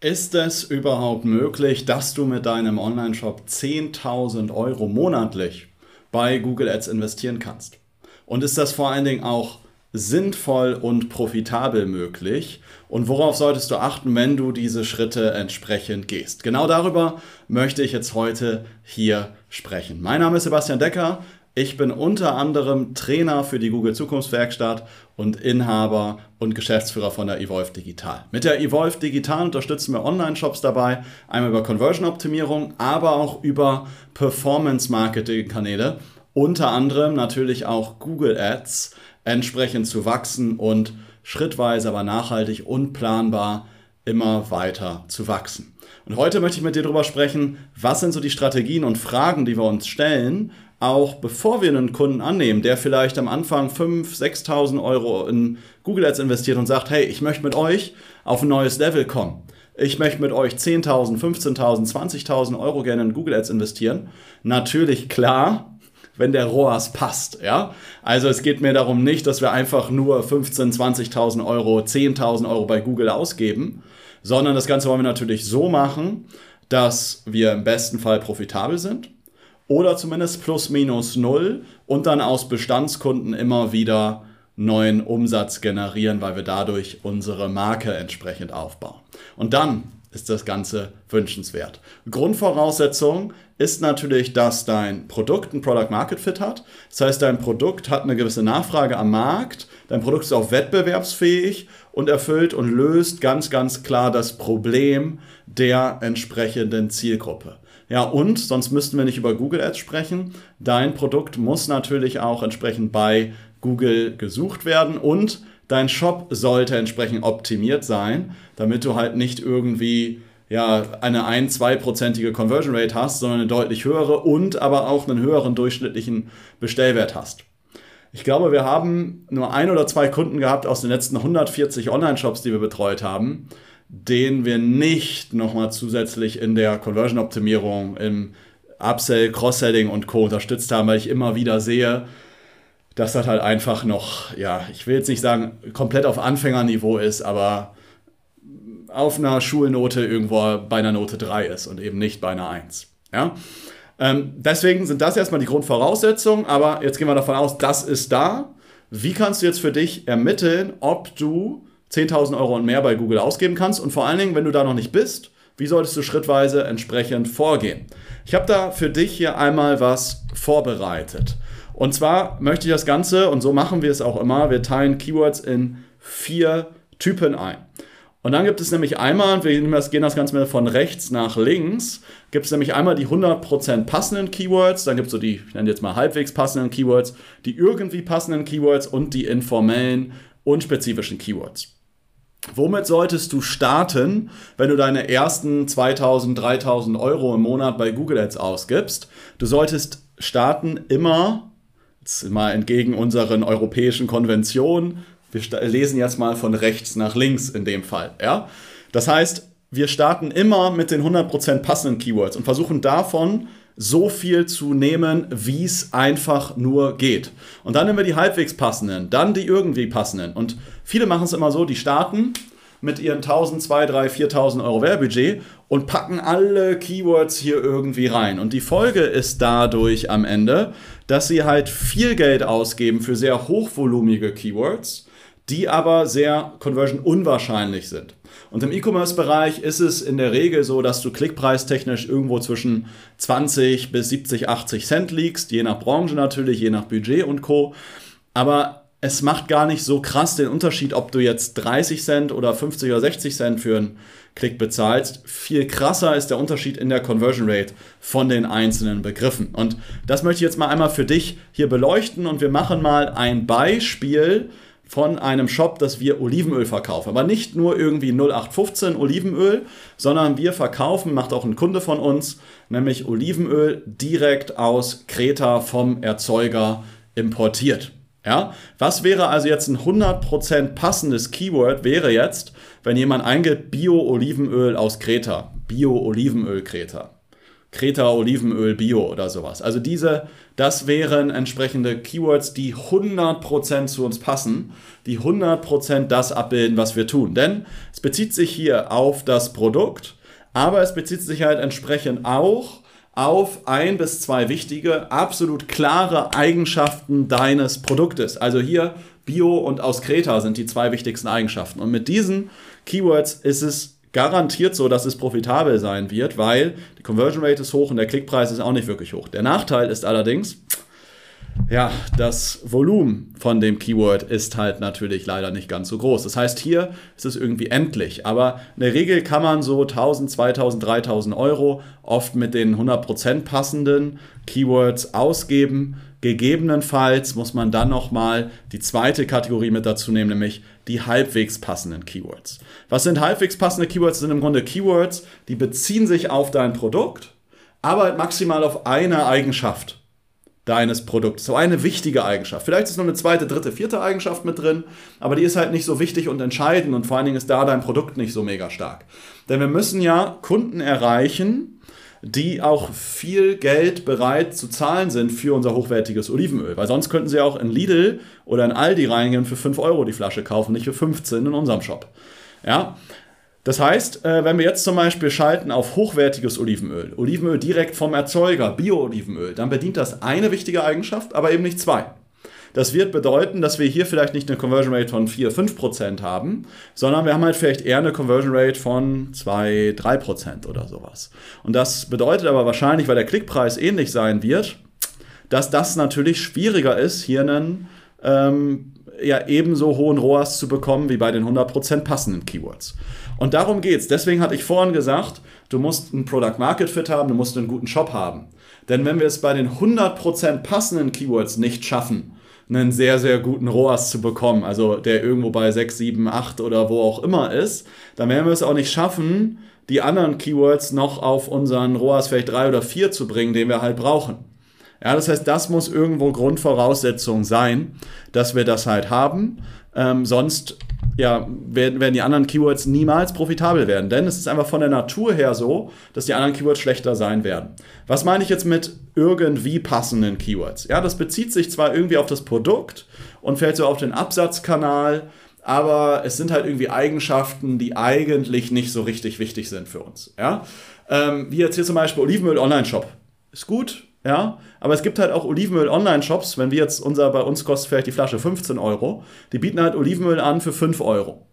Ist es überhaupt möglich, dass du mit deinem Online-Shop 10.000 Euro monatlich bei Google Ads investieren kannst? Und ist das vor allen Dingen auch sinnvoll und profitabel möglich? Und worauf solltest du achten, wenn du diese Schritte entsprechend gehst? Genau darüber möchte ich jetzt heute hier sprechen. Mein Name ist Sebastian Decker. Ich bin unter anderem Trainer für die Google Zukunftswerkstatt und Inhaber und Geschäftsführer von der Evolve Digital. Mit der Evolve Digital unterstützen wir Online-Shops dabei, einmal über Conversion-Optimierung, aber auch über Performance-Marketing-Kanäle, unter anderem natürlich auch Google Ads, entsprechend zu wachsen und schrittweise, aber nachhaltig und planbar immer weiter zu wachsen. Und heute möchte ich mit dir darüber sprechen, was sind so die Strategien und Fragen, die wir uns stellen, auch bevor wir einen Kunden annehmen, der vielleicht am Anfang 5.000, 6.000 Euro in Google Ads investiert und sagt, hey, ich möchte mit euch auf ein neues Level kommen. Ich möchte mit euch 10.000, 15.000, 20.000 Euro gerne in Google Ads investieren. Natürlich klar, wenn der ROAS passt. Ja? Also es geht mir darum nicht, dass wir einfach nur 15.000, 20.000 Euro, 10.000 Euro bei Google ausgeben, sondern das Ganze wollen wir natürlich so machen, dass wir im besten Fall profitabel sind oder zumindest plus minus null und dann aus Bestandskunden immer wieder neuen Umsatz generieren, weil wir dadurch unsere Marke entsprechend aufbauen. Und dann ist das Ganze wünschenswert. Grundvoraussetzung ist natürlich, dass dein Produkt ein Product Market Fit hat. Das heißt, dein Produkt hat eine gewisse Nachfrage am Markt, dein Produkt ist auch wettbewerbsfähig und erfüllt und löst ganz, ganz klar das Problem der entsprechenden Zielgruppe. Ja, und sonst müssten wir nicht über Google Ads sprechen. Dein Produkt muss natürlich auch entsprechend bei Google gesucht werden und dein Shop sollte entsprechend optimiert sein, damit du halt nicht irgendwie ja, eine 1-2-prozentige Conversion Rate hast, sondern eine deutlich höhere und aber auch einen höheren durchschnittlichen Bestellwert hast. Ich glaube, wir haben nur ein oder zwei Kunden gehabt aus den letzten 140 Online-Shops, die wir betreut haben, den wir nicht nochmal zusätzlich in der Conversion-Optimierung, im Upsell, Cross-Selling und Co. unterstützt haben, weil ich immer wieder sehe, dass das halt einfach noch, ja, ich will jetzt nicht sagen, komplett auf Anfängerniveau ist, aber auf einer Schulnote irgendwo bei einer Note 3 ist und eben nicht bei einer 1. Ja? Ähm, deswegen sind das erstmal die Grundvoraussetzungen, aber jetzt gehen wir davon aus, das ist da. Wie kannst du jetzt für dich ermitteln, ob du 10.000 Euro und mehr bei Google ausgeben kannst. Und vor allen Dingen, wenn du da noch nicht bist, wie solltest du schrittweise entsprechend vorgehen? Ich habe da für dich hier einmal was vorbereitet. Und zwar möchte ich das Ganze, und so machen wir es auch immer, wir teilen Keywords in vier Typen ein. Und dann gibt es nämlich einmal, wir gehen das Ganze von rechts nach links, gibt es nämlich einmal die 100% passenden Keywords, dann gibt es so die, ich nenne jetzt mal halbwegs passenden Keywords, die irgendwie passenden Keywords und die informellen, unspezifischen Keywords. Womit solltest du starten, wenn du deine ersten 2000, 3000 Euro im Monat bei Google Ads ausgibst? Du solltest starten immer, jetzt mal entgegen unseren europäischen Konventionen, wir lesen jetzt mal von rechts nach links in dem Fall. Ja? Das heißt, wir starten immer mit den 100% passenden Keywords und versuchen davon so viel zu nehmen, wie es einfach nur geht. Und dann nehmen wir die halbwegs passenden, dann die irgendwie passenden. Und viele machen es immer so, die starten mit ihren 1000, 2, 3, 4000 Euro Werbudget und packen alle Keywords hier irgendwie rein. Und die Folge ist dadurch am Ende, dass sie halt viel Geld ausgeben für sehr hochvolumige Keywords, die aber sehr conversion unwahrscheinlich sind. Und im E-Commerce-Bereich ist es in der Regel so, dass du klickpreistechnisch irgendwo zwischen 20 bis 70, 80 Cent liegst, je nach Branche natürlich, je nach Budget und Co. Aber es macht gar nicht so krass den Unterschied, ob du jetzt 30 Cent oder 50 oder 60 Cent für einen Klick bezahlst. Viel krasser ist der Unterschied in der Conversion Rate von den einzelnen Begriffen. Und das möchte ich jetzt mal einmal für dich hier beleuchten und wir machen mal ein Beispiel von einem Shop, dass wir Olivenöl verkaufen. Aber nicht nur irgendwie 0815 Olivenöl, sondern wir verkaufen, macht auch ein Kunde von uns, nämlich Olivenöl direkt aus Kreta vom Erzeuger importiert. Ja? Was wäre also jetzt ein 100% passendes Keyword? Wäre jetzt, wenn jemand eingibt Bio-Olivenöl aus Kreta, Bio-Olivenöl Kreta. Kreta Olivenöl Bio oder sowas. Also diese, das wären entsprechende Keywords, die 100% zu uns passen, die 100% das abbilden, was wir tun. Denn es bezieht sich hier auf das Produkt, aber es bezieht sich halt entsprechend auch auf ein bis zwei wichtige, absolut klare Eigenschaften deines Produktes. Also hier Bio und aus Kreta sind die zwei wichtigsten Eigenschaften. Und mit diesen Keywords ist es garantiert so, dass es profitabel sein wird, weil die Conversion Rate ist hoch und der Klickpreis ist auch nicht wirklich hoch. Der Nachteil ist allerdings, ja, das Volumen von dem Keyword ist halt natürlich leider nicht ganz so groß. Das heißt, hier ist es irgendwie endlich. Aber in der Regel kann man so 1000, 2000, 3000 Euro oft mit den 100% passenden Keywords ausgeben. Gegebenenfalls muss man dann nochmal die zweite Kategorie mit dazu nehmen, nämlich die halbwegs passenden Keywords. Was sind halbwegs passende Keywords? Das sind im Grunde Keywords, die beziehen sich auf dein Produkt, aber maximal auf eine Eigenschaft deines Produkts. So eine wichtige Eigenschaft. Vielleicht ist noch eine zweite, dritte, vierte Eigenschaft mit drin, aber die ist halt nicht so wichtig und entscheidend und vor allen Dingen ist da dein Produkt nicht so mega stark. Denn wir müssen ja Kunden erreichen, die auch viel Geld bereit zu zahlen sind für unser hochwertiges Olivenöl. Weil sonst könnten sie auch in Lidl oder in Aldi reingehen und für 5 Euro die Flasche kaufen, nicht für 15 in unserem Shop. Ja? Das heißt, äh, wenn wir jetzt zum Beispiel schalten auf hochwertiges Olivenöl, Olivenöl direkt vom Erzeuger, Bio-Olivenöl, dann bedient das eine wichtige Eigenschaft, aber eben nicht zwei. Das wird bedeuten, dass wir hier vielleicht nicht eine Conversion Rate von 4, 5% haben, sondern wir haben halt vielleicht eher eine Conversion Rate von 2, 3% oder sowas. Und das bedeutet aber wahrscheinlich, weil der Klickpreis ähnlich sein wird, dass das natürlich schwieriger ist, hier einen ähm, ja, ebenso hohen ROAS zu bekommen wie bei den 100% passenden Keywords. Und darum geht es. Deswegen hatte ich vorhin gesagt, du musst einen Product Market Fit haben, du musst einen guten Shop haben. Denn wenn wir es bei den 100% passenden Keywords nicht schaffen, einen sehr, sehr guten ROAS zu bekommen, also der irgendwo bei 6, 7, 8 oder wo auch immer ist, dann werden wir es auch nicht schaffen, die anderen Keywords noch auf unseren ROAS vielleicht 3 oder 4 zu bringen, den wir halt brauchen. Ja, das heißt, das muss irgendwo Grundvoraussetzung sein, dass wir das halt haben. Ähm, sonst ja, werden, werden die anderen Keywords niemals profitabel werden. Denn es ist einfach von der Natur her so, dass die anderen Keywords schlechter sein werden. Was meine ich jetzt mit irgendwie passenden Keywords? Ja, das bezieht sich zwar irgendwie auf das Produkt und fällt so auf den Absatzkanal, aber es sind halt irgendwie Eigenschaften, die eigentlich nicht so richtig wichtig sind für uns. Ja? Ähm, wie jetzt hier zum Beispiel Olivenöl Online Shop. Ist gut, ja, aber es gibt halt auch Olivenöl-Online-Shops, wenn wir jetzt unser, bei uns kostet vielleicht die Flasche 15 Euro, die bieten halt Olivenöl an für 5 Euro.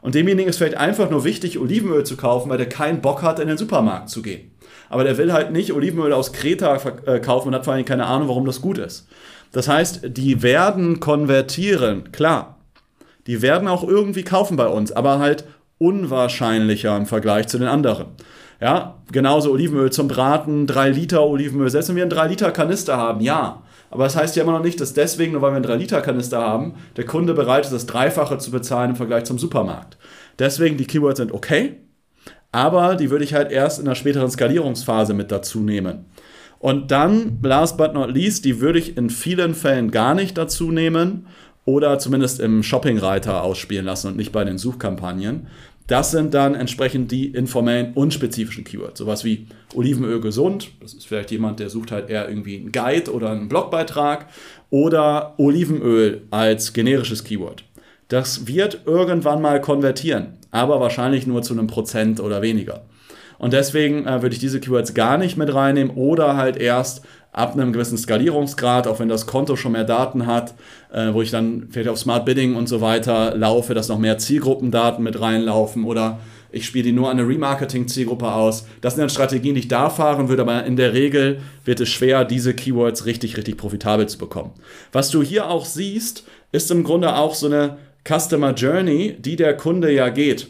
Und demjenigen ist vielleicht einfach nur wichtig, Olivenöl zu kaufen, weil der keinen Bock hat, in den Supermarkt zu gehen. Aber der will halt nicht Olivenöl aus Kreta äh, kaufen und hat vor allem keine Ahnung, warum das gut ist. Das heißt, die werden konvertieren, klar. Die werden auch irgendwie kaufen bei uns, aber halt unwahrscheinlicher im Vergleich zu den anderen. Ja, genauso Olivenöl zum Braten, 3 Liter Olivenöl. Selbst wenn wir einen 3 Liter Kanister haben, ja. Aber das heißt ja immer noch nicht, dass deswegen, nur weil wir einen 3 Liter Kanister haben, der Kunde bereit ist, das Dreifache zu bezahlen im Vergleich zum Supermarkt. Deswegen, die Keywords sind okay, aber die würde ich halt erst in einer späteren Skalierungsphase mit dazu nehmen. Und dann, last but not least, die würde ich in vielen Fällen gar nicht dazu nehmen oder zumindest im Shopping-Reiter ausspielen lassen und nicht bei den Suchkampagnen, das sind dann entsprechend die informellen, unspezifischen Keywords. Sowas wie Olivenöl gesund. Das ist vielleicht jemand, der sucht halt eher irgendwie einen Guide oder einen Blogbeitrag. Oder Olivenöl als generisches Keyword. Das wird irgendwann mal konvertieren, aber wahrscheinlich nur zu einem Prozent oder weniger. Und deswegen äh, würde ich diese Keywords gar nicht mit reinnehmen oder halt erst ab einem gewissen Skalierungsgrad, auch wenn das Konto schon mehr Daten hat, äh, wo ich dann vielleicht auf Smart Bidding und so weiter laufe, dass noch mehr Zielgruppendaten mit reinlaufen oder ich spiele die nur an eine Remarketing-Zielgruppe aus. Das sind dann Strategien, die ich da fahren würde, aber in der Regel wird es schwer, diese Keywords richtig, richtig profitabel zu bekommen. Was du hier auch siehst, ist im Grunde auch so eine Customer Journey, die der Kunde ja geht.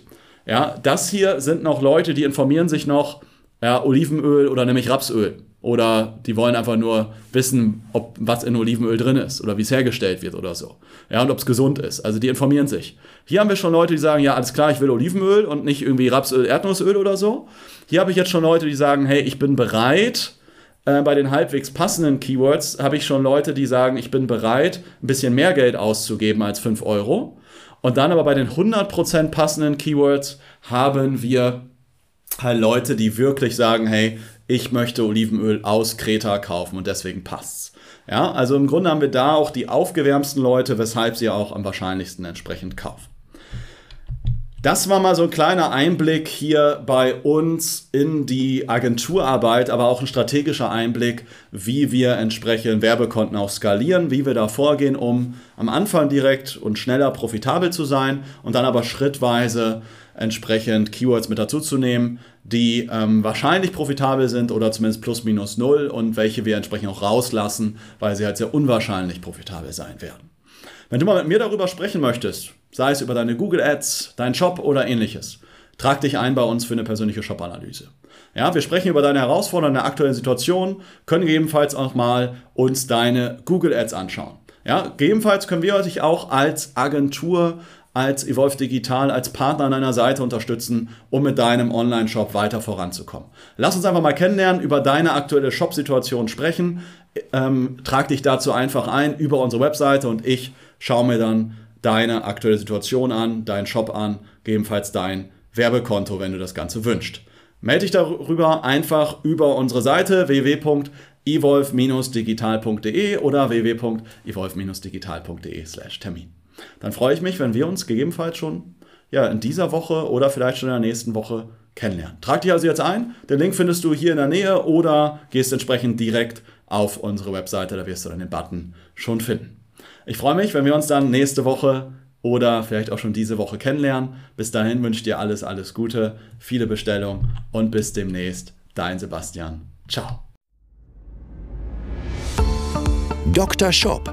Ja, das hier sind noch Leute, die informieren sich noch, ja, Olivenöl oder nämlich Rapsöl. Oder die wollen einfach nur wissen, ob was in Olivenöl drin ist oder wie es hergestellt wird oder so. Ja, und ob es gesund ist. Also die informieren sich. Hier haben wir schon Leute, die sagen, ja, alles klar, ich will Olivenöl und nicht irgendwie Rapsöl, Erdnussöl oder so. Hier habe ich jetzt schon Leute, die sagen, hey, ich bin bereit, äh, bei den halbwegs passenden Keywords habe ich schon Leute, die sagen, ich bin bereit, ein bisschen mehr Geld auszugeben als 5 Euro. Und dann aber bei den 100% passenden Keywords haben wir halt Leute, die wirklich sagen, hey, ich möchte Olivenöl aus Kreta kaufen und deswegen passt's. Ja, also im Grunde haben wir da auch die aufgewärmsten Leute, weshalb sie auch am wahrscheinlichsten entsprechend kaufen. Das war mal so ein kleiner Einblick hier bei uns in die Agenturarbeit, aber auch ein strategischer Einblick, wie wir entsprechend Werbekonten auch skalieren, wie wir da vorgehen, um am Anfang direkt und schneller profitabel zu sein und dann aber schrittweise entsprechend Keywords mit dazu zu nehmen, die ähm, wahrscheinlich profitabel sind oder zumindest plus minus null und welche wir entsprechend auch rauslassen, weil sie halt sehr unwahrscheinlich profitabel sein werden. Wenn du mal mit mir darüber sprechen möchtest, sei es über deine Google Ads, deinen Shop oder ähnliches, trag dich ein bei uns für eine persönliche Shop-Analyse. Ja, wir sprechen über deine Herausforderungen der aktuellen Situation, können gegebenenfalls auch mal uns deine Google Ads anschauen. Ja, gegebenenfalls können wir dich auch als Agentur, als Evolve Digital, als Partner an deiner Seite unterstützen, um mit deinem Online-Shop weiter voranzukommen. Lass uns einfach mal kennenlernen, über deine aktuelle Shop-Situation sprechen. Ähm, trag dich dazu einfach ein über unsere Webseite und ich schaue mir dann deine aktuelle Situation an, deinen Shop an, gegebenenfalls dein Werbekonto, wenn du das Ganze wünschst. Melde dich darüber einfach über unsere Seite www.evolve-digital.de oder www.evolve-digital.de/termin. Dann freue ich mich, wenn wir uns gegebenenfalls schon ja, in dieser Woche oder vielleicht schon in der nächsten Woche kennenlernen. Trag dich also jetzt ein. Den Link findest du hier in der Nähe oder gehst entsprechend direkt auf unsere Webseite, da wirst du dann den Button schon finden. Ich freue mich, wenn wir uns dann nächste Woche oder vielleicht auch schon diese Woche kennenlernen. Bis dahin wünsche ich dir alles, alles Gute, viele Bestellungen und bis demnächst. Dein Sebastian. Ciao. Dr. Shop,